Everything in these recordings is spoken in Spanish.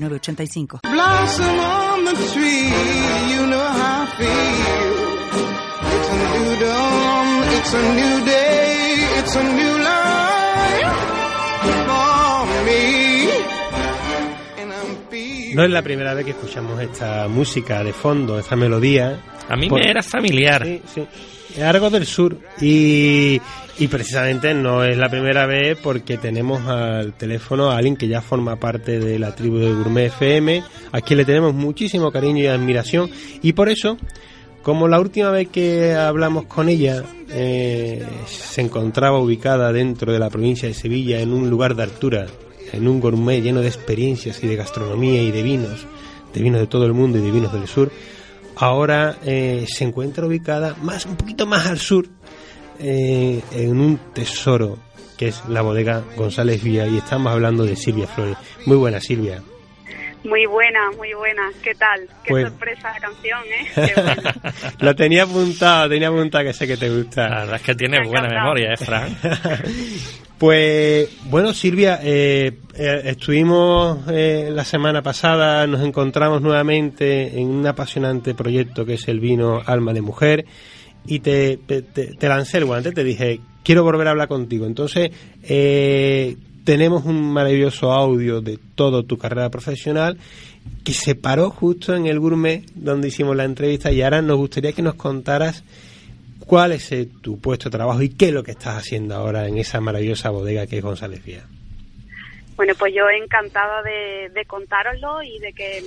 85 Blossom on the tree, you know how I feel. It's a new No es la primera vez que escuchamos esta música de fondo, esta melodía. A mí Por- me era familiar. Sí, sí. Es algo del sur y, y precisamente no es la primera vez porque tenemos al teléfono a alguien que ya forma parte de la tribu de Gourmet FM, a quien le tenemos muchísimo cariño y admiración y por eso, como la última vez que hablamos con ella eh, se encontraba ubicada dentro de la provincia de Sevilla en un lugar de altura, en un gourmet lleno de experiencias y de gastronomía y de vinos, de vinos de todo el mundo y de vinos del sur, ahora eh, se encuentra ubicada más un poquito más al sur eh, en un tesoro que es la bodega González Vía y estamos hablando de Silvia Flores. Muy buena Silvia. Muy buena, muy buena. ¿Qué tal? Qué Pues- sorpresa la canción, ¿eh? Qué buena. Lo tenía apuntado, tenía apuntado que sé que te gusta. La verdad es que tiene Me ha buena encantado. memoria, ¿eh, Fran? Pues bueno, Silvia, eh, eh, estuvimos eh, la semana pasada, nos encontramos nuevamente en un apasionante proyecto que es el vino Alma de Mujer y te, te, te- te lancé el guante, te dije, quiero volver a hablar contigo. Entonces, eh, tenemos un maravilloso audio de toda tu carrera profesional que se paró justo en el gourmet donde hicimos la entrevista y ahora nos gustaría que nos contaras cuál es eh, tu puesto de trabajo y qué es lo que estás haciendo ahora en esa maravillosa bodega que es González Vía. Bueno, pues yo encantada de, de contároslo y de que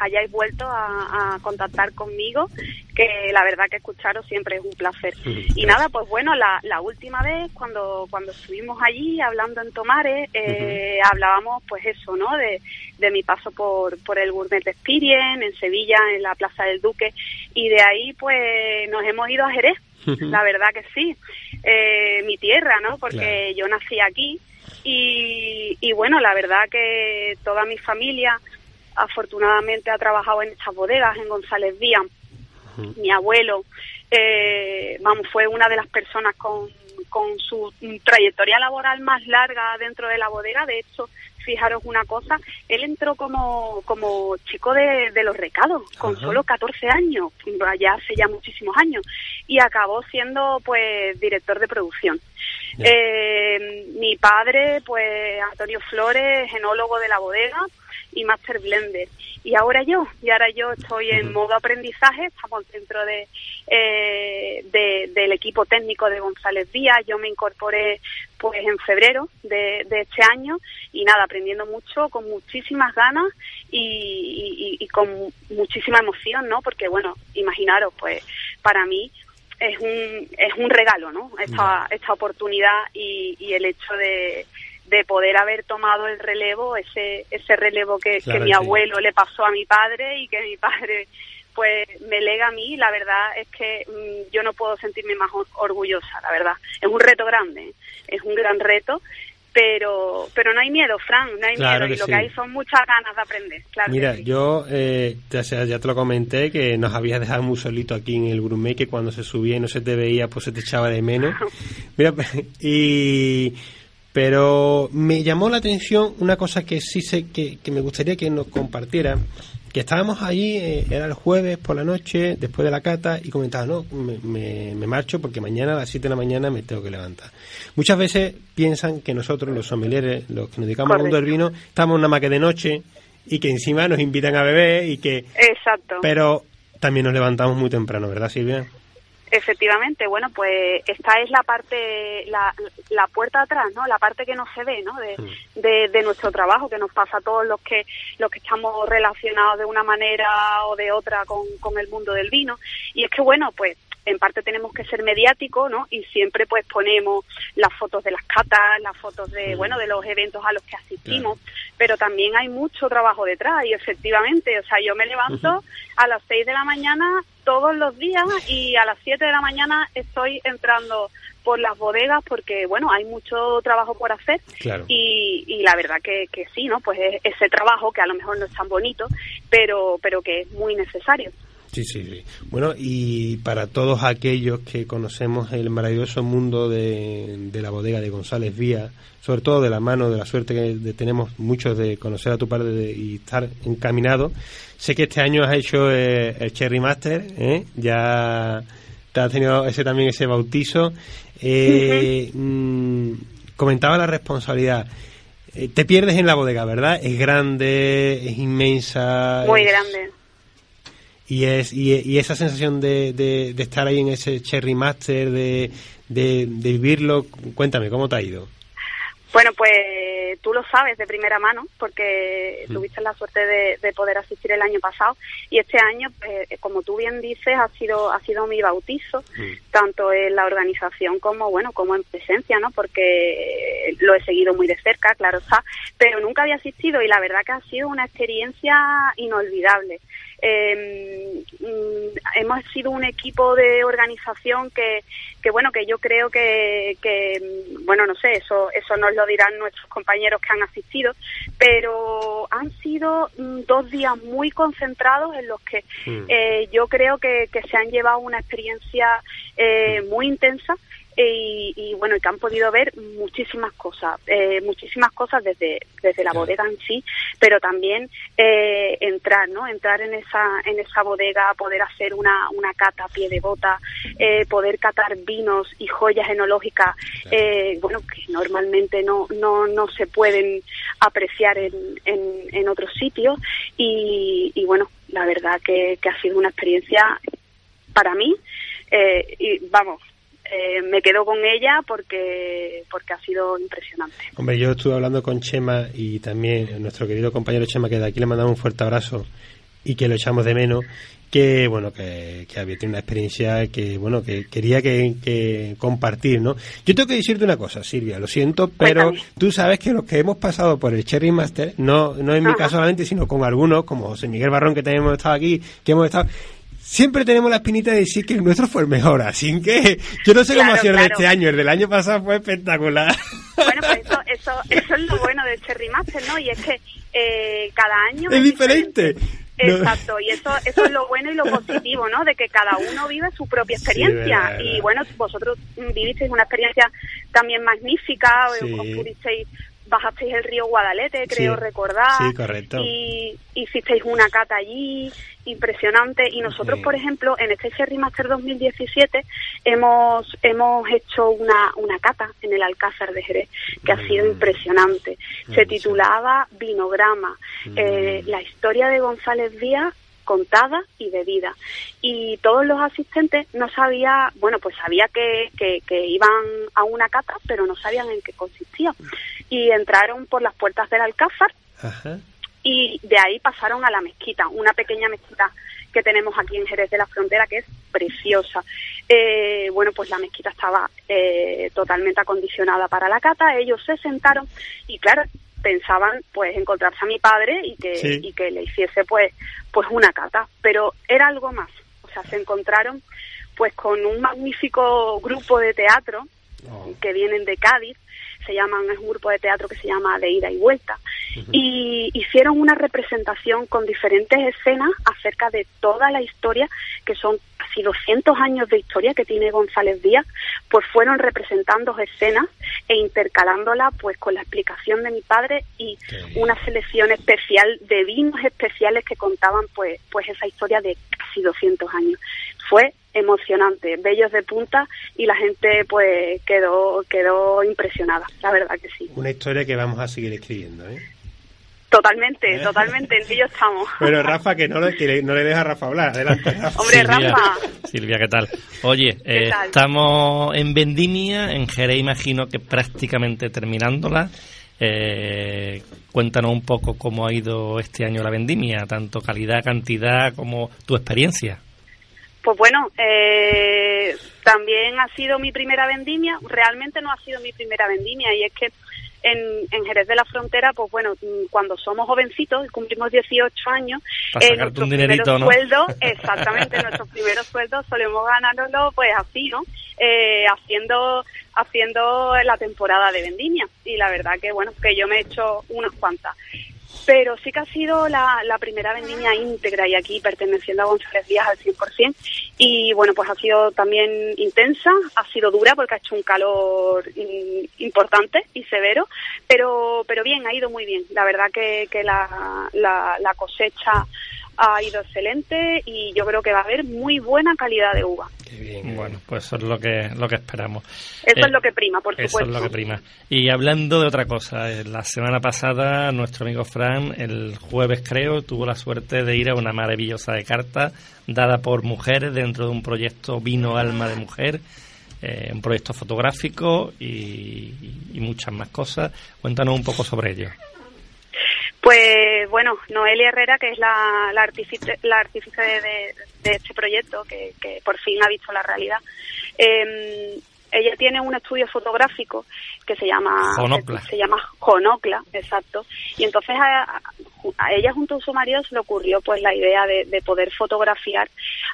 hayáis vuelto a, a contactar conmigo, que la verdad que escucharos siempre es un placer. Y nada, pues bueno, la, la última vez cuando cuando estuvimos allí hablando en Tomares, eh, hablábamos pues eso, ¿no? De, de mi paso por, por el Gourmet Experience en Sevilla, en la Plaza del Duque, y de ahí pues nos hemos ido a Jerez, la verdad que sí, eh, mi tierra, ¿no? Porque yo nací aquí y, y bueno, la verdad que toda mi familia afortunadamente ha trabajado en estas bodegas en González Vía. Mi abuelo, eh, vamos, fue una de las personas con, con su trayectoria laboral más larga dentro de la bodega. De hecho, fijaros una cosa, él entró como, como chico de, de los recados, con Ajá. solo 14 años, allá hace ya muchísimos años, y acabó siendo pues director de producción. Eh, mi padre, pues Antonio Flores, enólogo de la bodega y master blender. Y ahora yo, y ahora yo estoy en modo aprendizaje, estamos dentro de, eh, de- del equipo técnico de González Díaz, yo me incorporé pues en febrero de, de este año y nada, aprendiendo mucho, con muchísimas ganas y, y- y con muchísima emoción, ¿no? Porque bueno, imaginaros, pues para mí es un, es un regalo, ¿no? Esta, esta oportunidad y, y el hecho de, de poder haber tomado el relevo, ese, ese relevo que, Claro que mi sí. abuelo le pasó a mi padre y que mi padre pues me lega a mí, la verdad es que mm, yo no puedo sentirme más or- orgullosa, la verdad. Es un reto grande, es un gran reto, pero pero no hay miedo, Fran, no hay Claro miedo y lo sí. que hay son muchas ganas de aprender, claro. Mira, sí. yo eh, ya, ya te lo comenté que nos habías dejado muy solito aquí en el gourmet que cuando se subía y no se te veía pues se te echaba de menos. Mira, y pero me llamó la atención una cosa que sí sé que, que me gustaría que nos compartiera que estábamos allí, eh, era el jueves por la noche, después de la cata, y comentaba, no, me, me- me marcho porque mañana a las 7 de la mañana me tengo que levantar. Muchas veces piensan que nosotros, los sommeliers, los que nos dedicamos al mundo del vino, estamos una maque de noche y que encima nos invitan a beber y que... Exacto. Pero también nos levantamos muy temprano, ¿verdad, Silvia? Efectivamente, bueno, pues esta es la parte, la, la puerta atrás, ¿no? La parte que no se ve, ¿no? De, de, de nuestro trabajo, que nos pasa a todos los que, los que estamos relacionados de una manera o de otra con, con el mundo del vino. Y es que, bueno, pues en parte tenemos que ser mediáticos, ¿no? Y siempre pues ponemos las fotos de las catas, las fotos de, bueno, de los eventos a los que asistimos, pero también hay mucho trabajo detrás y efectivamente, o sea, yo me levanto a las 6 de la mañana todos los días y a las 7 de la mañana estoy entrando por las bodegas porque, bueno, hay mucho trabajo por hacer y, y, la verdad que, que sí, ¿no? Pues es ese trabajo que a lo mejor no es tan bonito, pero, pero que es muy necesario. Sí, sí, sí. Bueno, y para todos aquellos que conocemos el maravilloso mundo de, la bodega de González Vía, sobre todo de la mano, de la suerte que tenemos muchos de conocer a tu padre y estar encaminado, sé que este año has hecho eh, el Cherry Master, ¿eh? ya te has tenido ese también ese bautizo. Eh, mm, comentaba la responsabilidad. te pierdes en la bodega, ¿verdad? Es grande, es inmensa. Muy grande y es y, esa sensación de, de, estar ahí en ese Cherry Master, de, de, vivirlo, cuéntame, ¿cómo te ha ido? Bueno, pues tú lo sabes de primera mano porque mm. tuviste la suerte de, poder asistir el año pasado y este año, pues, como tú bien dices, ha sido ha sido mi bautizo mm. tanto en la organización como bueno como en presencia, ¿no? Porque lo he seguido muy de cerca, claro está, pero nunca había asistido y la verdad que ha sido una experiencia inolvidable. Eh, hemos sido un equipo de organización que, que bueno, que yo creo que, que, bueno, no sé, eso, eso nos lo dirán nuestros compañeros que han asistido, pero han sido mm, dos días muy concentrados en los que mm. eh, yo creo que, que se han llevado una experiencia eh, muy intensa y, bueno, y que han podido ver muchísimas cosas, eh, muchísimas cosas desde, desde la bodega en sí, pero también eh, entrar, ¿no? Entrar en esa, en esa bodega, poder hacer una, una cata a pie de bota, eh, poder catar vinos y joyas enológicas, bueno, que normalmente no, no, no se pueden apreciar en, en, otros sitios. Y, y bueno, la verdad que, que ha sido una experiencia para mí, y vamos, eh, me quedo con ella porque porque ha sido impresionante. Hombre, yo estuve hablando con Chema y también nuestro querido compañero Chema, que de aquí le mandamos un fuerte abrazo y que lo echamos de menos, que bueno, que, había tenido una experiencia que bueno, que quería que, compartir, ¿no? Yo tengo que decirte una cosa, Silvia, lo siento, pero tú sabes que los que hemos pasado por el Cherry Master, no, no en mi caso solamente, sino con algunos, como José Miguel Barrón, que también hemos estado aquí, que hemos estado, siempre tenemos la espinita de decir que el nuestro fue el mejor, así que yo no sé cómo ha sido de este año, el del año pasado fue espectacular. Bueno, pues eso, eso, eso es lo bueno del Cherry Master, ¿no? Y es que eh, cada año... Es, diferente. Exacto, y eso, eso es lo bueno y lo positivo, ¿no? De que cada uno vive su propia experiencia. y bueno, vosotros vivisteis una experiencia también magnífica, os pudisteis bajasteis el río Guadalete, creo recordar. Sí, correcto. Y hicisteis una cata allí, impresionante. Y nosotros, por ejemplo, en este Cherry Master 2017 hemos, hemos hecho una, una cata en el Alcázar de Jerez, que ha sido mm. impresionante. Se titulaba Vinograma, eh, mm. la historia de González Díaz contada y de vida. Y todos los asistentes no sabía, bueno, pues sabía que, que, iban a una cata, pero no sabían en qué consistía. Y entraron por las puertas del Alcázar y de ahí pasaron a la mezquita, una pequeña mezquita que tenemos aquí en Jerez de la Frontera, que es preciosa. Eh, bueno, pues la mezquita estaba eh, totalmente acondicionada para la cata, ellos se sentaron y claro, pensaban pues encontrarse a mi padre y que, y que le hiciese pues, pues una cata, pero era algo más, o sea, se encontraron pues con un magnífico grupo de teatro oh. que vienen de Cádiz, se llaman, es un grupo de teatro que se llama De Ida y Vuelta, y hicieron una representación con diferentes escenas acerca de toda la historia, que son casi 200 años de historia que tiene González Díaz, pues fueron representando escenas e intercalándola pues con la explicación de mi padre y una selección especial de vinos especiales que contaban pues pues esa historia de casi 200 años. Fue emocionante, bellos de punta y la gente pues quedó quedó impresionada, la verdad que sí. Una historia que vamos a seguir escribiendo, ¿eh? Totalmente, totalmente, en ello estamos. Pero Rafa, que no, le, que no le deja a Rafa hablar, adelante. Hombre, Rafa. Silvia, ¿qué tal? Oye, eh, estamos en Vendimia, en Jerez imagino que prácticamente terminándola. Eh, cuéntanos un poco cómo ha ido este año la vendimia, tanto calidad, cantidad como tu experiencia. Pues bueno, eh, también ha sido mi primera vendimia. Realmente no ha sido mi primera vendimia y es que en, en Jerez de la Frontera, pues bueno, mm, cuando somos jovencitos y cumplimos 18 años, eh, nuestros primeros sueldos, exactamente, nuestros primeros sueldos solemos ganárnoslo pues así, ¿no? Eh, haciendo haciendo la temporada de vendimia y la verdad que bueno que yo me he hecho unas cuantas pero sí que ha sido la, primera vendimia íntegra y aquí perteneciendo a González Díaz al 100%. Y bueno, pues ha sido también intensa, ha sido dura porque ha hecho un calor importante y severo, pero, pero bien, ha ido muy bien. La verdad que, que la, la, la cosecha ha ido excelente y yo creo que va a haber muy buena calidad de uva. Bueno, pues eso es lo que, lo que esperamos. Eso es eh, lo que prima, por supuesto. Eso es lo que prima. Y hablando de otra cosa, eh, la semana pasada nuestro amigo Fran, el jueves creo, tuvo la suerte de ir a una maravillosa de carta dada por mujeres dentro de un proyecto Vino Alma de Mujer. Eh, un proyecto fotográfico y, y, muchas más cosas. Cuéntanos un poco sobre ello. Pues bueno, Noelia Herrera, que es la, la artífice, la artífice de, este proyecto, que, por fin ha visto la realidad, eh, ella tiene un estudio fotográfico que se llama Jonocla. se llama Jonocla, exacto. Y entonces a, ella junto a su marido se le ocurrió pues la idea de, poder fotografiar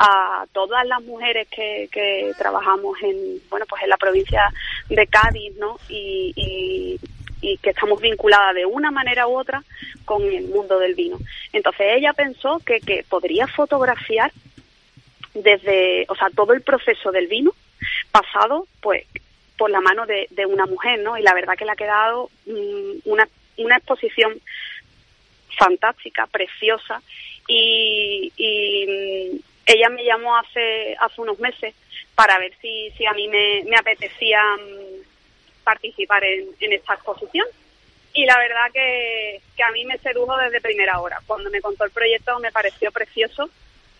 a todas las mujeres que, que, trabajamos en bueno pues en la provincia de Cádiz, ¿no? y y que estamos vinculadas de una manera u otra con el mundo del vino. Entonces ella pensó que, que podría fotografiar desde, o sea, todo el proceso del vino pasado, pues, por la mano de, de una mujer, ¿no? Y la verdad que le ha quedado mm, una, una exposición fantástica, preciosa, y, y mm, ella me llamó hace, hace unos meses para ver si, si a mí me, me apetecía mm, participar en, esta exposición. Y la verdad que, a mí me sedujo desde primera hora. Cuando me contó el proyecto me pareció precioso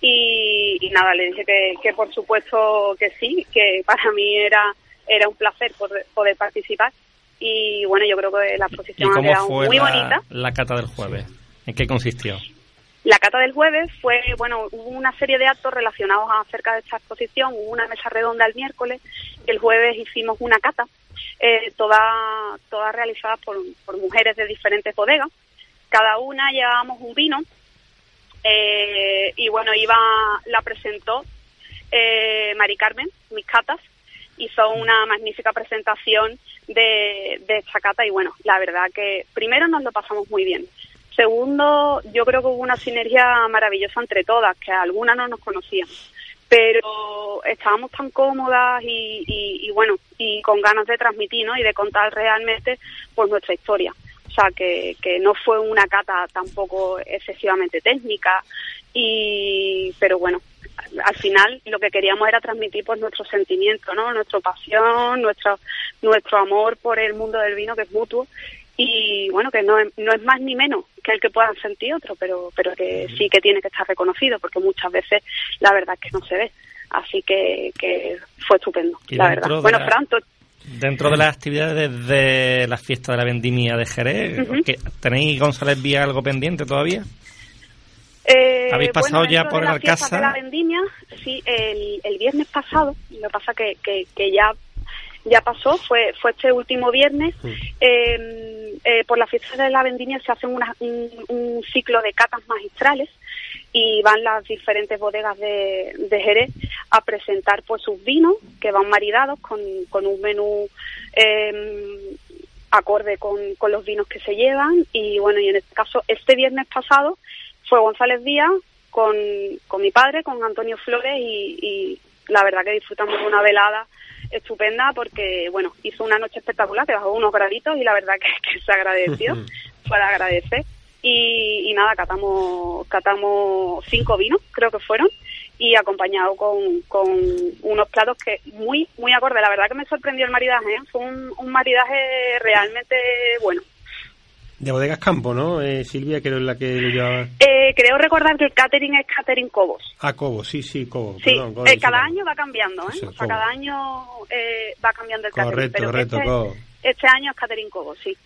y, nada, le dije que, por supuesto que sí, que para mí era, era un placer poder, poder participar. Y bueno, yo creo que la exposición ha quedado muy bonita. La cata del jueves, ¿en qué consistió? La cata del jueves fue, bueno, hubo una serie de actos relacionados acerca de esta exposición, hubo una mesa redonda el miércoles, el jueves hicimos una cata eh, todas toda realizadas por, por, mujeres de diferentes bodegas. Cada una llevábamos un vino eh, y bueno, iba, la presentó eh, Mari Carmen, mis catas, hizo una magnífica presentación de, de esta cata y bueno, la verdad que primero nos lo pasamos muy bien. Segundo, yo creo que hubo una sinergia maravillosa entre todas, que algunas no nos conocían pero estábamos tan cómodas y, bueno y con ganas de transmitir ¿no? y de contar realmente pues nuestra historia o sea que, que no fue una cata tampoco excesivamente técnica y pero bueno al final lo que queríamos era transmitir pues nuestro sentimiento no nuestra pasión nuestro nuestro amor por el mundo del vino que es mutuo y bueno que no, no es más ni menos que el que puedan sentir otro pero pero que sí que tiene que estar reconocido porque muchas veces la verdad es que no se ve así que, que fue estupendo la verdad bueno Franto Dentro de las actividades de la fiesta de la vendimia de Jerez, ¿tenéis González Vía algo pendiente todavía? Eh, ¿Habéis pasado ya por el Alcázar? de la vendimia, sí, el, el viernes pasado, lo que pasa que, que, que ya ya pasó, fue, fue este último viernes. Eh, por la fiesta de la vendimia se hace un, un, ciclo de catas magistrales y van las diferentes bodegas de, de, Jerez a presentar pues sus vinos que van maridados con, con un menú eh, acorde con, con, los vinos que se llevan. Y bueno y en este caso este viernes pasado fue González Díaz con, con mi padre con Antonio Flores y, y la verdad que disfrutamos de una velada estupenda porque, bueno, hizo una noche espectacular, que bajó unos graditos y la verdad que, se agradeció, para agradecer. Y, nada, catamos, catamos cinco vinos, creo que fueron, y acompañado con, con unos platos que muy, muy acorde. La verdad que me sorprendió el maridaje, ¿eh? fue un, un maridaje realmente bueno. De Bodegas Campo, ¿no? Eh, Silvia, que es la que lo llevaba. Eh, creo recordar que el catering es catering Cobos. Ah, Cobos, sí, sí, Cobos. Sí, eh, cada año va cambiando, ¿eh? o sea, cada año eh, va cambiando el catering. Correcto, correcto, este, Cobos. Este año es catering Cobos, sí.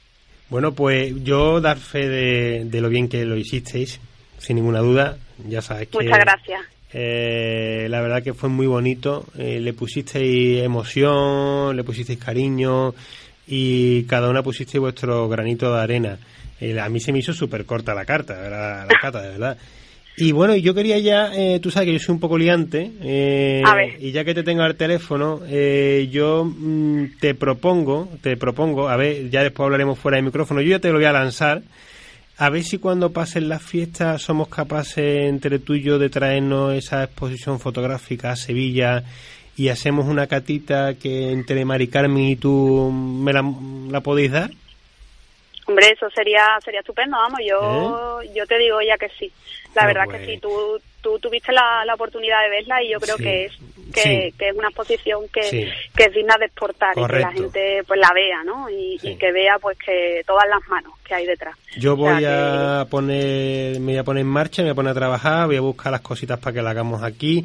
Bueno, pues yo dar fe de, de, lo bien que lo hicisteis, sin ninguna duda. Ya sabes que. Muchas gracias. Eh, la verdad que fue muy bonito. Eh, le pusisteis emoción, le pusisteis cariño y cada una pusisteis vuestro granito de arena. Eh, a mí se me hizo súper corta la carta, la, la carta, de verdad. Y bueno, yo quería ya, eh, tú sabes que yo soy un poco liante, eh, A ver. y ya que te tengo al teléfono, eh, yo mm, te propongo, te propongo, a ver, ya después hablaremos fuera de micrófono, yo ya te lo voy a lanzar, a ver si cuando pasen las fiestas somos capaces entre tú y yo de traernos esa exposición fotográfica a Sevilla y hacemos una catita que entre Mari Carmen y tú me la, la podéis dar. Hombre, eso sería sería estupendo, vamos, yo yo te digo ya que sí. La Ah, verdad pues. que sí, tú, tú tuviste la, la oportunidad de verla y yo creo Sí. que es que, Sí. que es una exposición que, Sí. que es digna de exportar y que la gente pues la vea, ¿no? Y, que vea pues que todas las manos que hay detrás. Yo O sea, voy que- a poner, me voy a poner en marcha, me voy a poner a trabajar, voy a buscar las cositas para que la hagamos aquí.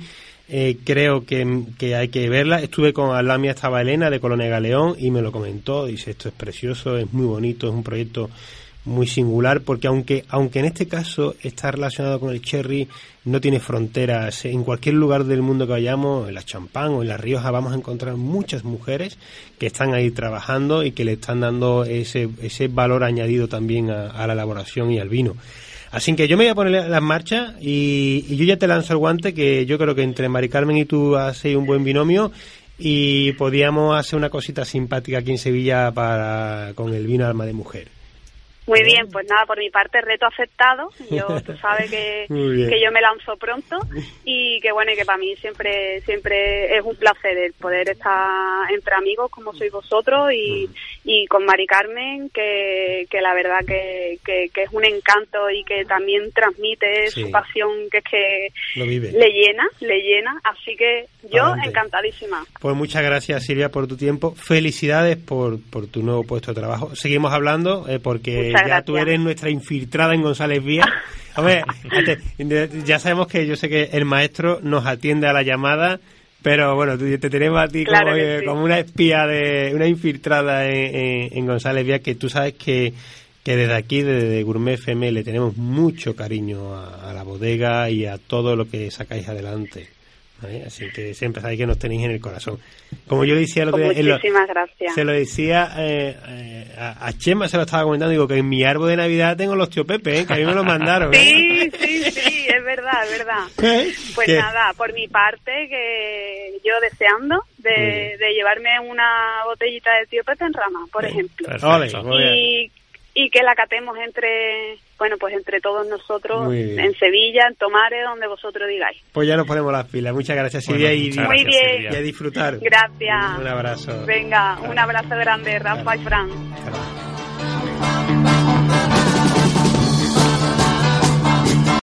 Eh, creo que, que hay que verla. Estuve con al lado mía estaba Elena de Colonia Galeón y me lo comentó. Dice esto es precioso, es muy bonito, es un proyecto muy singular porque aunque aunque en este caso está relacionado con el cherry no tiene fronteras en cualquier lugar del mundo que vayamos en la Champán o en la Rioja vamos a encontrar muchas mujeres que están ahí trabajando y que le están dando ese ese valor añadido también a, a la elaboración y al vino Así que yo me voy a poner las marchas y, y yo ya te lanzo el guante que yo creo que entre Mari Carmen y tú hacéis un buen binomio y podíamos hacer una cosita simpática aquí en Sevilla para con el vino alma de mujer. Muy bien, pues nada, por mi parte, reto aceptado. Yo, tú sabes que, que yo me lanzo pronto y que bueno, y que para mí siempre siempre es un placer el poder estar entre amigos como sois vosotros y, y con Mari Carmen, que, que la verdad que, que, que es un encanto y que también transmite Sí. su pasión, que es que vive. le llena, le llena. Así que yo Adelante. encantadísima. Pues muchas gracias Silvia por tu tiempo. Felicidades por, por tu nuevo puesto de trabajo. Seguimos hablando eh, porque Muchas ya tú gracias. eres nuestra infiltrada en González Vía. Hombre, fíjate, ya sabemos que yo sé que el maestro nos atiende a la llamada, pero bueno, tú- te tenemos a ti Claro como, que eh, sí. como una espía, de una infiltrada en, en- en González Vía, que tú sabes que, que desde aquí, desde Gourmet FM, le tenemos mucho cariño a, a la bodega y a todo lo que sacáis adelante. ¿Vale? Así que siempre sabéis que nos tenéis en el corazón. Como yo decía el otro Pues día, en lo- gracias. se lo decía eh, eh, a, a Chema, se lo estaba comentando, digo que en mi árbol de Navidad tengo los tío Pepe, ¿eh? que a mí me lo mandaron. ¿eh? Sí, sí, sí, es verdad, es verdad. Pues nada, por mi parte, que yo deseando de, llevarme una botellita de tío Pepe en rama, por ejemplo. Perfecto. Y, y que la catemos entre, bueno, pues entre todos nosotros en Sevilla, en Tomares, donde vosotros digáis. Pues ya nos ponemos las pilas. Muchas gracias, Silvia, Bueno, y, muchas Muy bien. Silvia. y a disfrutar. Gracias. Un abrazo. Venga, un abrazo grande, Rafa y Fran.